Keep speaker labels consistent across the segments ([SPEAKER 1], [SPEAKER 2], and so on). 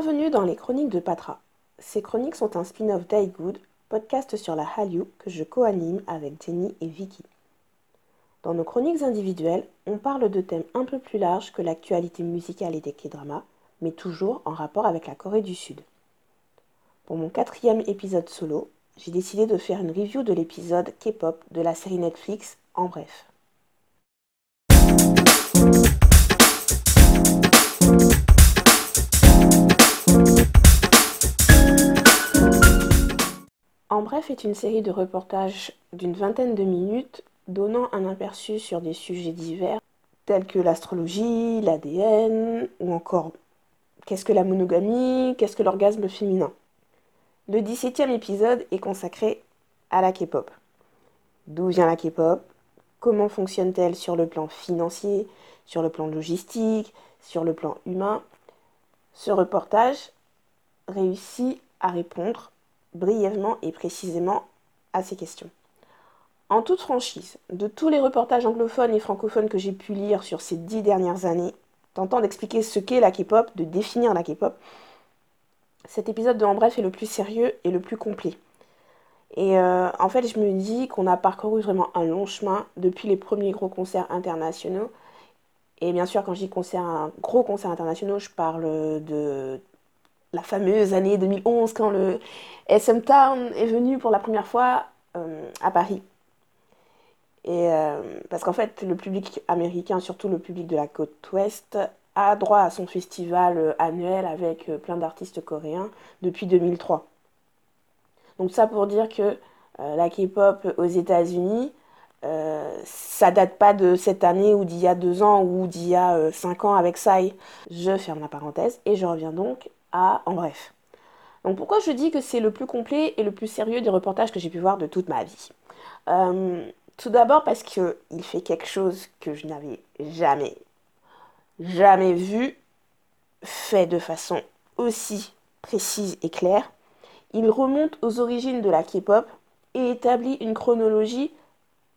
[SPEAKER 1] Bienvenue dans les chroniques de Patra. Ces chroniques sont un spin-off d'Igood, podcast sur la Hallyu que je co-anime avec Jenny et Vicky. Dans nos chroniques individuelles, on parle de thèmes un peu plus larges que l'actualité musicale et des K-dramas, mais toujours en rapport avec la Corée du Sud. Pour mon quatrième épisode solo, j'ai décidé de faire une review de l'épisode K-pop de la série Netflix En Bref. Bref une série de reportages d'une vingtaine de minutes donnant un aperçu sur des sujets divers tels que l'astrologie, l'ADN ou encore qu'est-ce que la monogamie, qu'est-ce que l'orgasme féminin. Le 17e épisode est consacré à la K-pop. D'où vient la K-pop? Comment fonctionne-t-elle sur le plan financier, sur le plan logistique, sur le plan humain? Ce reportage réussit à répondre brièvement et précisément à ces questions. En toute franchise, de tous les reportages anglophones et francophones que j'ai pu lire sur ces dix dernières années, tentant d'expliquer ce qu'est la K-pop, de définir la K-pop, cet épisode de En Bref est le plus sérieux et le plus complet. Et euh, en fait, je me dis qu'on a parcouru vraiment un long chemin depuis les premiers gros concerts internationaux. Et bien sûr, quand je dis concert, gros concert internationaux, je parle de la fameuse année 2011 quand le SM Town est venu pour la première fois euh, à Paris. Et euh, parce qu'en fait, le public américain, surtout le public de la côte ouest, a droit à son festival euh, annuel avec plein d'artistes coréens depuis 2003. Donc ça pour dire que la K-pop aux États-Unis, ça date pas de cette année ou d'il y a deux ans ou d'il y a cinq ans avec Psy. Je ferme la parenthèse et je reviens donc En Bref. Donc pourquoi je dis que c'est le plus complet et le plus sérieux des reportages que j'ai pu voir de toute ma vie? Euh, Tout d'abord parce qu'il fait quelque chose que je n'avais jamais, jamais vu fait de façon aussi précise et claire. Il remonte aux origines de la K-pop et établit une chronologie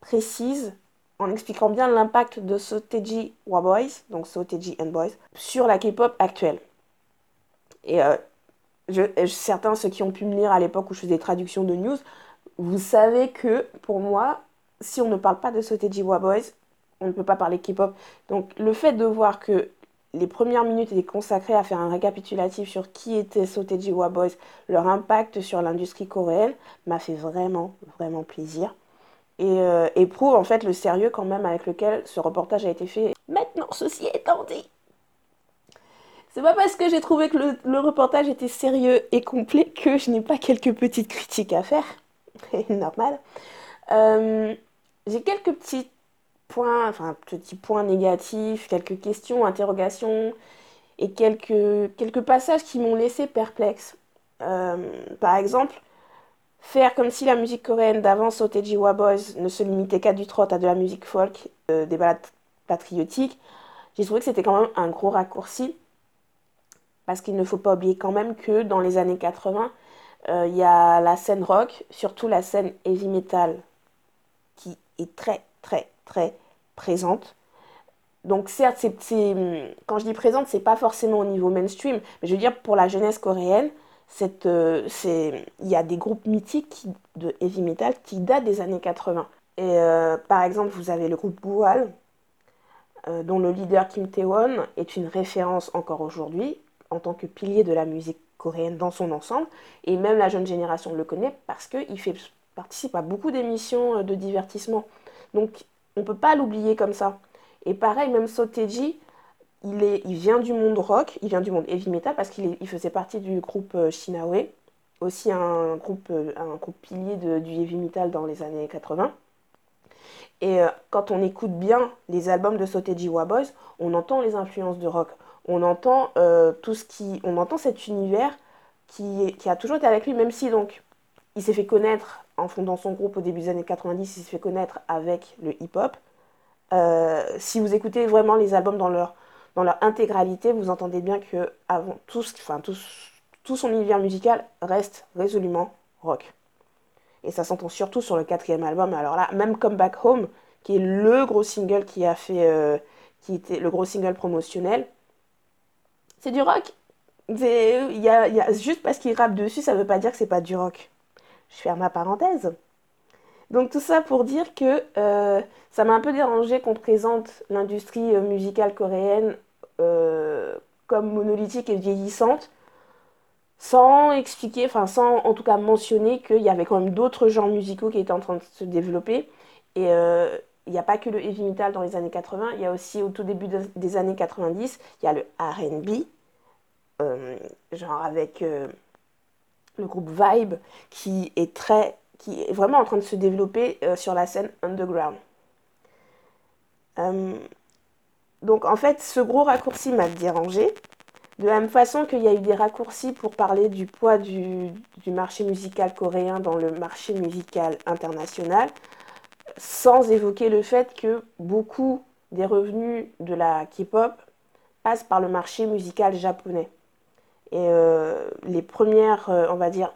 [SPEAKER 1] précise en expliquant bien l'impact de Soteji Wa Boys, donc Soteji and Boys, sur la K-pop actuelle. Et euh, certains, ceux qui ont pu me lire à l'époque où je faisais des traductions de news, vous savez que pour moi, si on ne parle pas de Sotejiwa Boys, on ne peut pas parler K-pop. Donc le fait de voir que les premières minutes étaient consacrées à faire un récapitulatif sur qui étaient Sotejiwa Boys, leur impact sur l'industrie coréenne, m'a fait vraiment, vraiment plaisir. Et, euh, et, prouve en fait le sérieux quand même avec lequel ce reportage a été fait. Maintenant, ceci étant dit, c'est pas parce que j'ai trouvé que le, reportage était sérieux et complet que je n'ai pas quelques petites critiques à faire. Normal. Euh, j'ai quelques petits points, enfin petits points négatifs, quelques questions, interrogations et quelques, quelques passages qui m'ont laissé perplexe. Euh, par exemple, faire comme si la musique coréenne d'avant Sotejiwa Boys ne se limitait qu'à du trot, à de la musique folk, euh, des balades patriotiques. J'ai trouvé que c'était quand même un gros raccourci parce qu'il ne faut pas oublier quand même que dans les années 80, euh, il y a la scène rock, surtout la scène heavy metal, qui est très, très, très présente. Donc certes, quand je dis présente, c'est pas forcément au niveau mainstream, mais je veux dire pour la jeunesse coréenne, euh, il y a des groupes mythiques de heavy metal qui datent des années 80. Et euh, par exemple, vous avez le groupe Bual, dont le leader Kim Tae-won est une référence encore aujourd'hui en tant que pilier de la musique coréenne dans son ensemble. Et même la jeune génération le connaît parce qu'il participe à beaucoup d'émissions euh, de divertissement. Donc on ne peut pas l'oublier comme ça. Et pareil, même Soteji, il, il vient du monde rock, il vient du monde heavy metal parce qu'il il faisait partie du groupe euh, Shinawe, aussi un groupe, euh, pilier du heavy metal dans les années 80. Et quand on écoute bien les albums de Soteji Boys, on entend les influences de rock on entend euh, tout ce qui, on entend cet univers qui, a toujours été avec lui, même si donc il s'est fait connaître en fondant son groupe au début des années 90, il s'est fait connaître avec le hip-hop. Euh, si vous écoutez vraiment les albums dans leur, intégralité, vous entendez bien que tout son univers musical reste résolument rock. Et ça s'entend surtout sur le quatrième album. Alors là, même Come Back Home, qui est le gros single qui a fait, euh, qui était le gros single promotionnel, c'est du rock a, juste parce qu'il rappe dessus, ça veut pas dire que c'est pas du rock. Je ferme ma parenthèse. Donc tout ça pour dire que euh, ça m'a un peu dérangé qu'on présente l'industrie euh, musicale coréenne euh, comme monolithique et vieillissante, sans expliquer, enfin sans en tout cas mentionner qu'il y avait quand même d'autres genres musicaux qui étaient en train de se développer. Et il n'y a pas que le heavy metal dans les années 80, il y a aussi au tout début des années 90, il y a le RB, genre avec le groupe Vibe, qui est très qui est vraiment en train de se développer euh, sur la scène underground. Euh, donc en fait, ce gros raccourci m'a dérangé. De la même façon qu'il y a eu des raccourcis pour parler du poids du, marché musical coréen dans le marché musical international, sans évoquer le fait que beaucoup des revenus de la K-pop passent par le marché musical japonais. Et euh, les premières, on va dire,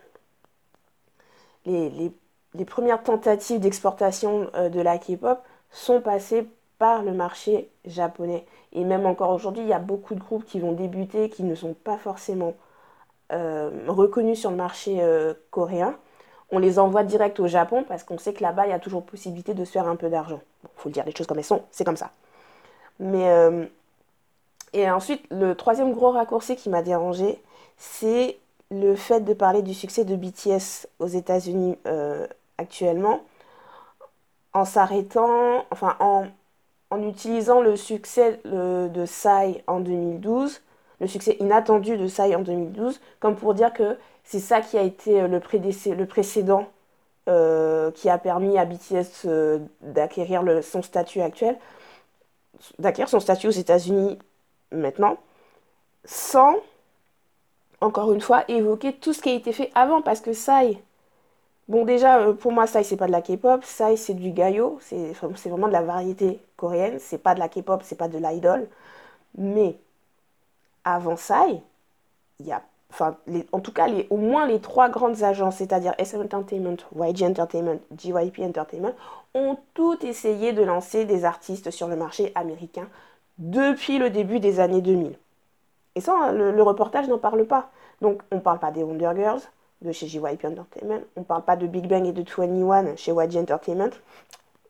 [SPEAKER 1] les, premières tentatives d'exportation euh, de la K-pop sont passées par le marché japonais. Et même encore aujourd'hui, il y a beaucoup de groupes qui vont débuter, qui ne sont pas forcément euh, reconnus sur le marché euh, coréen. On les envoie direct au Japon parce qu'on sait que là-bas, il y a toujours possibilité de se faire un peu d'argent. Il faut le dire les choses comme elles sont, c'est comme ça. Mais, et ensuite, le troisième gros raccourci qui m'a dérangé, c'est le fait de parler du succès de BTS aux États-Unis euh, actuellement, en s'arrêtant, enfin en, utilisant le succès de Psy en 2012, le succès inattendu de Psy en 2012, comme pour dire que c'est ça qui a été le, le précédent euh, qui a permis à BTS euh, d'acquérir son statut actuel, d'acquérir son statut aux États-Unis maintenant, sans encore une fois, évoquer tout ce qui a été fait avant, parce que Sai, bon déjà, euh, pour moi, Sai, c'est pas de la K-pop, Sai, c'est du gayo, c'est vraiment de la variété coréenne, c'est pas de la K-pop, c'est pas de l'idol, mais avant Sai, il y a, enfin, en tout cas, les, au moins les trois grandes agences, c'est-à-dire SM Entertainment, YG Entertainment, GYP Entertainment, ont toutes essayé de lancer des artistes sur le marché américain depuis le début des années 2000. Et ça, le, reportage n'en parle pas. Donc, on ne parle pas des Wonder Girls de chez JYP Entertainment. On ne parle pas de Big Bang et de 21 chez YG Entertainment.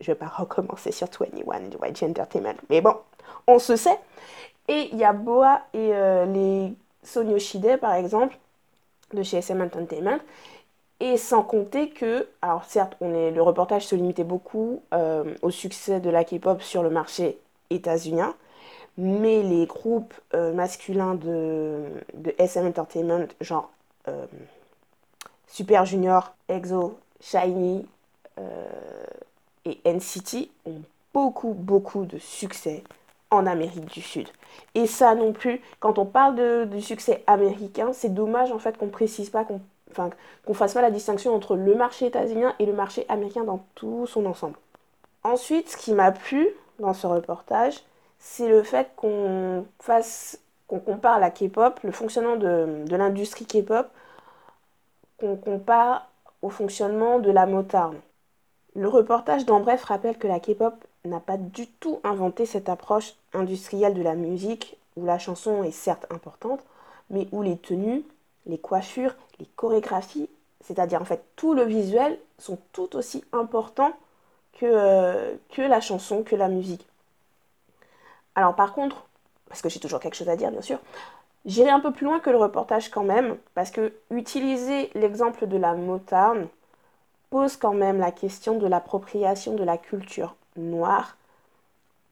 [SPEAKER 1] Je ne vais pas recommencer sur 21 et de YG Entertainment. Mais bon, on se sait. Et il y a Boa et euh, les Sonyoshide, par exemple, de chez SM Entertainment. Et sans compter que, alors certes, le reportage se limitait beaucoup euh, au succès de la K-pop sur le marché états-unien, mais les groupes euh, masculins de, SM Entertainment, genre euh, Super Junior, EXO, Shiny et NCT, ont beaucoup, beaucoup de succès en Amérique du Sud. Et ça non plus, quand on parle du succès américain, c'est dommage en fait qu'on précise pas, qu'on enfin, fasse pas la distinction entre le marché états-unien et le marché américain dans tout son ensemble. Ensuite, ce qui m'a plu dans ce reportage, c'est le fait qu'on fasse, qu'on compare la K-pop, le fonctionnement de, l'industrie K-pop, qu'on compare au fonctionnement de la motard. Le reportage d'Embref rappelle que la K-pop n'a pas du tout inventé cette approche industrielle de la musique, où la chanson est certes importante, mais où les tenues, les coiffures, les chorégraphies, c'est-à-dire en fait tout le visuel, sont tout aussi importants que, euh, que la chanson, que la musique. Alors par contre, parce que j'ai toujours quelque chose à dire bien sûr, j'irai un peu plus loin que le reportage quand même, parce que utiliser l'exemple de la motarde pose quand même la question de l'appropriation de la culture noire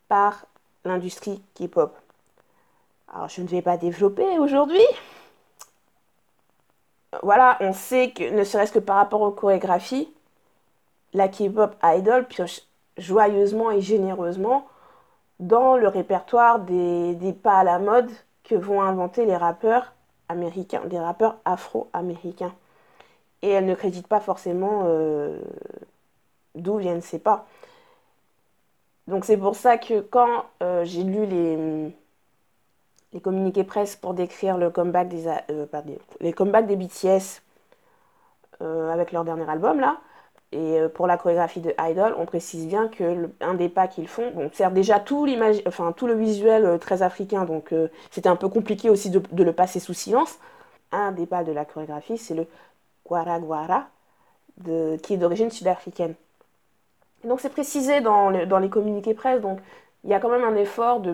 [SPEAKER 1] par l'industrie K-pop. Alors je ne vais pas développer aujourd'hui. Voilà, on sait que ne serait-ce que par rapport aux chorégraphies, la K-pop idol pioche joyeusement et généreusement dans le répertoire des, pas à la mode que vont inventer les rappeurs américains, des rappeurs afro-américains. Et elle ne crédite pas forcément euh, d'où viennent ces pas. Donc c'est pour ça que quand euh, j'ai lu les, les communiqués presse pour décrire le comeback des, euh, les comebacks des BTS avec leur dernier album là, Et pour la chorégraphie de Idol, on précise bien que un des pas qu'ils font, bon, sert déjà tout, enfin, tout le visuel très africain, donc c'était un peu compliqué aussi de, le passer sous silence. Un des pas de la chorégraphie, c'est le Guara Guara, qui est d'origine sud-africaine. Donc c'est précisé dans, les communiqués presse, donc il y a quand même un effort de,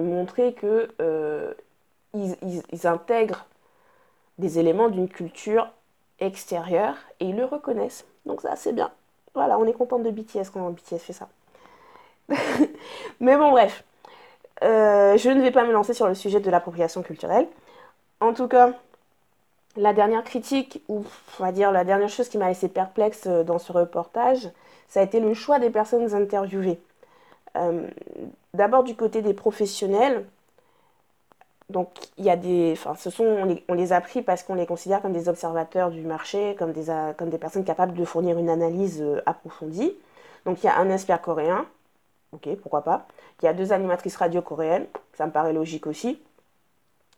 [SPEAKER 1] montrer que ils, intègrent des éléments d'une culture extérieure et ils le reconnaissent. Donc ça, c'est bien. Voilà, on est content de BTS quand BTS fait ça. Mais bon, bref. Euh, je ne vais pas me lancer sur le sujet de l'appropriation culturelle. En tout cas, la dernière critique, ou on va dire la dernière chose qui m'a laissé perplexe euh, dans ce reportage, ça a été le choix des personnes interviewées. Euh, d'abord du côté des professionnels, donc, il y a des. Enfin, ce sont, on les, a pris parce qu'on les considère comme des observateurs du marché, comme des, comme des personnes capables de fournir une analyse euh, approfondie. Donc, il y a un expert coréen, ok, pourquoi pas. Il y a deux animatrices radio coréennes, ça me paraît logique aussi.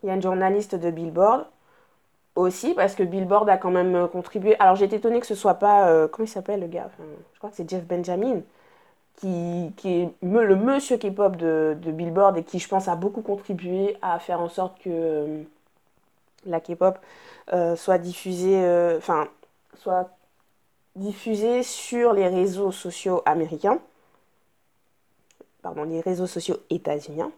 [SPEAKER 1] Il y a une journaliste de Billboard, aussi, parce que Billboard a quand même euh, contribué. Alors, été étonnée que ce soit pas. Euh, comment il s'appelle le gars? Je crois que c'est Jeff Benjamin qui, est le monsieur K-pop de, Billboard et qui, je pense, a beaucoup contribué à faire en sorte que euh, la K-pop soit diffusée, enfin, soit diffusée sur les réseaux sociaux américains, pardon, les réseaux sociaux états-uniens.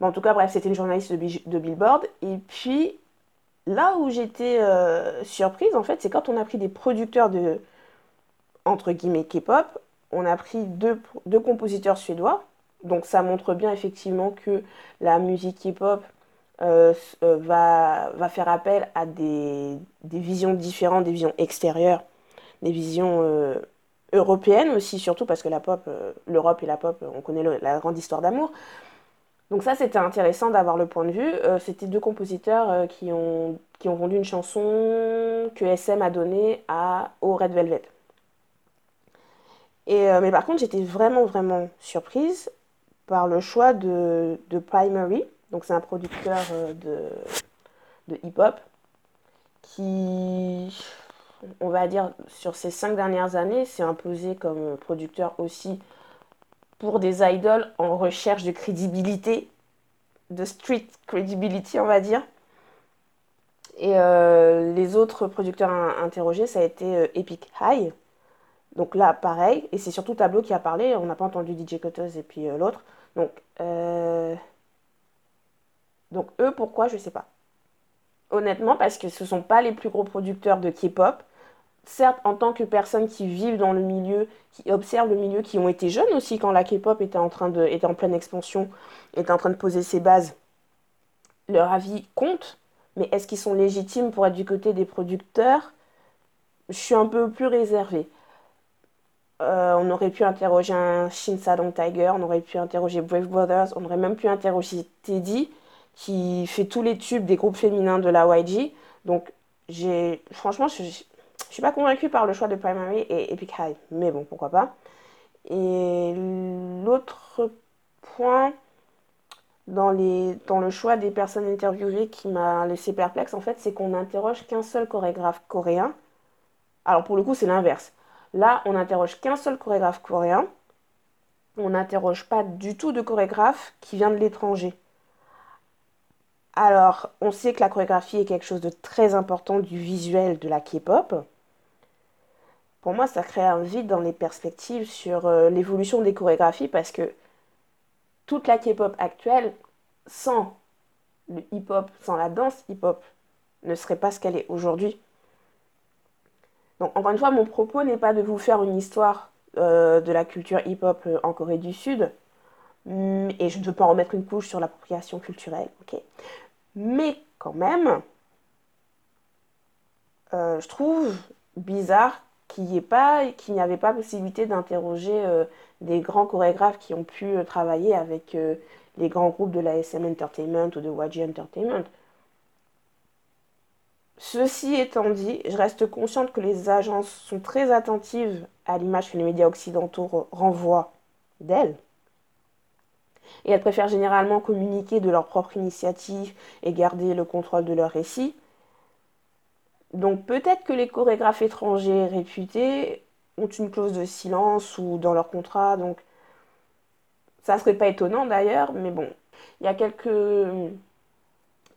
[SPEAKER 1] en tout cas, bref, c'était une journaliste de, de, Billboard. Et puis, là où j'étais surprise, en fait, c'est quand on a pris des producteurs de, entre guillemets, K-pop, on a pris deux, compositeurs suédois. Donc ça montre bien effectivement que la musique hip-hop euh, euh, va, faire appel à des, visions différentes, des visions extérieures, des visions euh, européennes aussi, surtout parce que l'Europe et la pop, on connaît la grande histoire d'amour. Donc ça, c'était intéressant d'avoir le point de vue. c'était deux compositeurs qui, ont, qui ont vendu une chanson que SM a donnée à, au Red Velvet. Euh, mais par contre, j'étais vraiment, vraiment surprise par le choix de, Primary. Donc, c'est un producteur euh, de, hip-hop qui, on va dire, sur ces cinq dernières années, s'est imposé comme producteur aussi pour des idoles en recherche de crédibilité, de street credibility, on va dire. Et euh, les autres producteurs interrogés, ça a été Epic High, donc là, pareil, et c'est surtout Tableau qui a parlé, on n'a pas entendu DJ Cutters et puis euh, l'autre. Donc, euh, donc eux, pourquoi, je ne sais pas. Honnêtement, parce que ce ne sont pas les plus gros producteurs de K-pop. Certes, en tant que personnes qui vivent dans le milieu, qui observent le milieu, qui ont été jeunes aussi quand la K-pop était en pleine expansion, était en train de poser ses bases, leur avis compte. Mais est-ce qu'ils sont légitimes pour être du côté des producteurs? Je suis un peu plus réservée. Euh, on aurait pu interroger un Shin Sadong Tiger, on aurait pu interroger Brave Brothers, on aurait même pu interroger Teddy, qui fait tous les tubes des groupes féminins de la YG. Donc, j'ai, franchement, je, ne suis pas convaincue par le choix de Primary et Epic High, mais bon, pourquoi pas. Et l'autre point dans, dans le choix des personnes interviewées qui m'a laissé perplexe, en fait, c'est qu'on n'interroge qu'un seul chorégraphe coréen. Alors, pour le coup, c'est l'inverse Là, on n'interroge qu'un seul chorégraphe coréen. On n'interroge pas du tout de chorégraphe qui vient de l'étranger. Alors, on sait que la chorégraphie est quelque chose de très important du visuel de la K-pop. Pour moi, ça crée un vide dans les perspectives sur euh, l'évolution des chorégraphies parce que toute la K-pop actuelle, sans le hip-hop, sans la danse hip-hop, ne serait pas ce qu'elle est aujourd'hui. Donc, encore une fois, mon propos n'est pas de vous faire une histoire euh, de la culture hip-hop euh, en Corée du Sud, mm, et je ne veux pas en remettre une couche sur l'appropriation culturelle, ok Mais quand même, je trouve bizarre qu'il n'y avait pas possibilité d'interroger des grands chorégraphes qui ont pu travailler avec les grands groupes de la SM Entertainment ou de YG Entertainment. Ceci étant dit, je reste consciente que les agences sont très attentives à l'image que les médias occidentaux renvoient d'elles. Et elles préfèrent généralement communiquer de leur propre initiative et garder le contrôle de leur récit. Donc peut-être que les chorégraphes étrangers réputés ont une clause de silence ou dans leur contrat, donc ça serait pas étonnant d'ailleurs, mais bon, il y a quelques,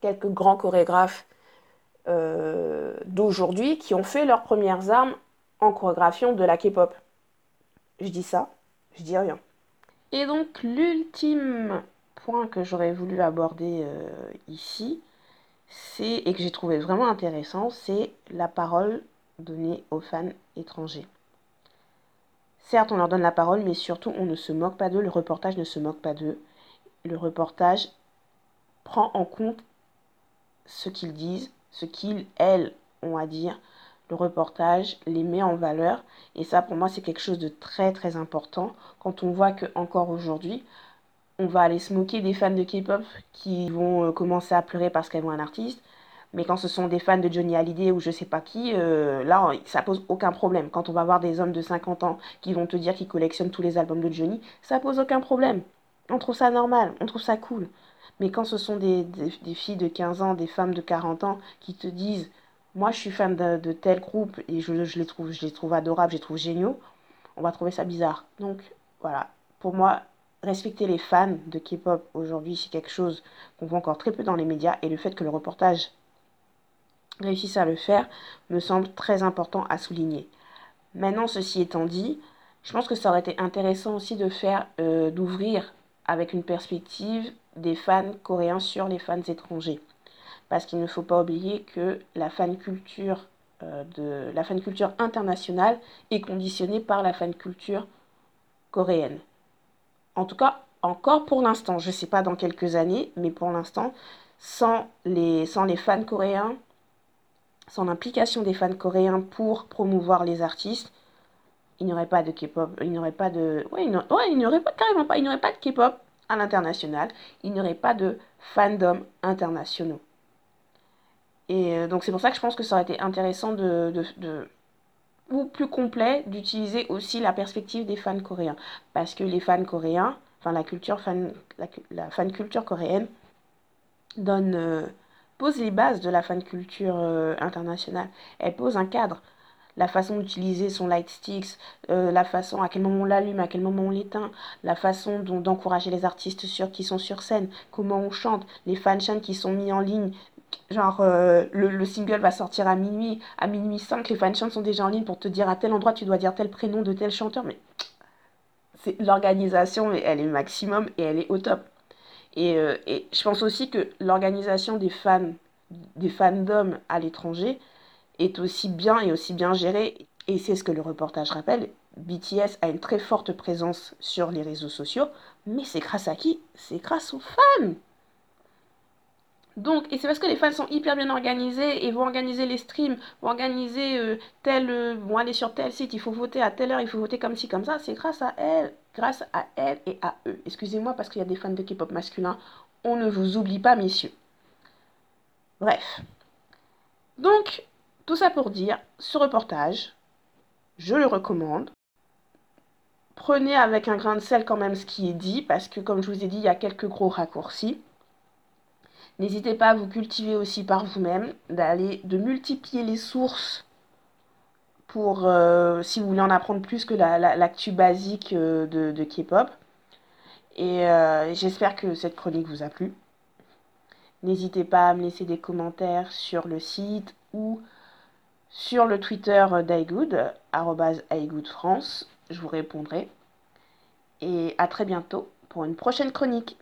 [SPEAKER 1] quelques grands chorégraphes euh, d'aujourd'hui qui ont fait leurs premières armes en chorégraphie de la K-pop. Je dis ça, je dis rien. Et donc l'ultime point que j'aurais voulu aborder euh, ici, c'est et que j'ai trouvé vraiment intéressant, c'est la parole donnée aux fans étrangers. Certes, on leur donne la parole, mais surtout, on ne se moque pas d'eux, le reportage ne se moque pas d'eux. Le reportage prend en compte ce qu'ils disent, ce qu'ils, elles, ont à dire. Le reportage les met en valeur. Et ça, pour moi, c'est quelque chose de très, très important. Quand on voit que encore aujourd'hui, on va aller se moquer des fans de K-pop qui vont euh, commencer à pleurer parce qu'elles voient un artiste. Mais quand ce sont des fans de Johnny Hallyday ou je sais pas qui, euh, là, ça pose aucun problème. Quand on va voir des hommes de 50 ans qui vont te dire qu'ils collectionnent tous les albums de Johnny, ça pose aucun problème. On trouve ça normal, on trouve ça cool. Mais quand ce sont des, filles de 15 ans, des femmes de 40 ans qui te disent Moi, je suis fan de, tel groupe et je, les trouve, je les trouve adorables, je les trouve géniaux, on va trouver ça bizarre. Donc, voilà. Pour moi, respecter les fans de K-pop aujourd'hui, c'est quelque chose qu'on voit encore très peu dans les médias et le fait que le reportage réussisse à le faire me semble très important à souligner. Maintenant, ceci étant dit, je pense que ça aurait été intéressant aussi de faire, euh, d'ouvrir avec une perspective des fans coréens sur les fans étrangers. Parce qu'il ne faut pas oublier que la fan culture, euh, de, la fan culture internationale est conditionnée par la fan culture coréenne. En tout cas, encore pour l'instant, je ne sais pas dans quelques années, mais pour l'instant, sans les, fans coréens, sans l'implication des fans coréens pour promouvoir les artistes, il n'y aurait pas de K-pop, il n'y aurait pas de... Ouais, il n'y aurait pas, carrément pas, il n'y aurait pas de K-pop à l'international, il n'y aurait pas de fandom internationaux. Et euh, donc c'est pour ça que je pense que ça aurait été intéressant de ou plus complet d'utiliser aussi la perspective des fans coréens. Parce que les fans coréens, enfin la culture fan, la, fan culture coréenne donne, euh, pose les bases de la fan culture euh, internationale. Elle pose un cadre. La façon d'utiliser son light sticks, euh, la façon à quel moment on l'allume, à quel moment on l'éteint, la façon d'encourager les artistes sur, qui sont sur scène, comment on chante, les fan qui sont mis en ligne, Genre, euh, le, single va sortir à minuit, à minuit 5, les fanchants sont déjà en ligne pour te dire à tel endroit tu dois dire tel prénom de tel chanteur. Mais c'est l'organisation, elle est maximum et elle est au top. Et, euh, et je pense aussi que l'organisation des fans, des fandoms à l'étranger est aussi bien et aussi bien gérée. Et c'est ce que le reportage rappelle. BTS a une très forte présence sur les réseaux sociaux, mais c'est grâce à qui? C'est grâce aux fans donc, et c'est parce que les fans sont hyper bien organisés et vont organiser les streams, vont organiser euh, tel, euh, vont aller sur tel site, il faut voter à telle heure, il faut voter comme ci, comme ça. C'est grâce à elles, grâce à elles et à eux. Excusez-moi parce qu'il y a des fans de K-pop masculin. On ne vous oublie pas, messieurs. Bref. Donc, tout ça pour dire, ce reportage, je le recommande. Prenez avec un grain de sel quand même ce qui est dit, parce que comme je vous ai dit, il y a quelques gros raccourcis. N'hésitez pas à vous cultiver aussi par vous-même, d'aller, de multiplier les sources pour, euh, si vous voulez en apprendre plus que l'actu basique euh, de, K-pop. Et euh, j'espère que cette chronique vous a plu. N'hésitez pas à me laisser des commentaires sur le site ou sur le Twitter d'iGood, France. Je vous répondrai. Et à très bientôt pour une prochaine chronique.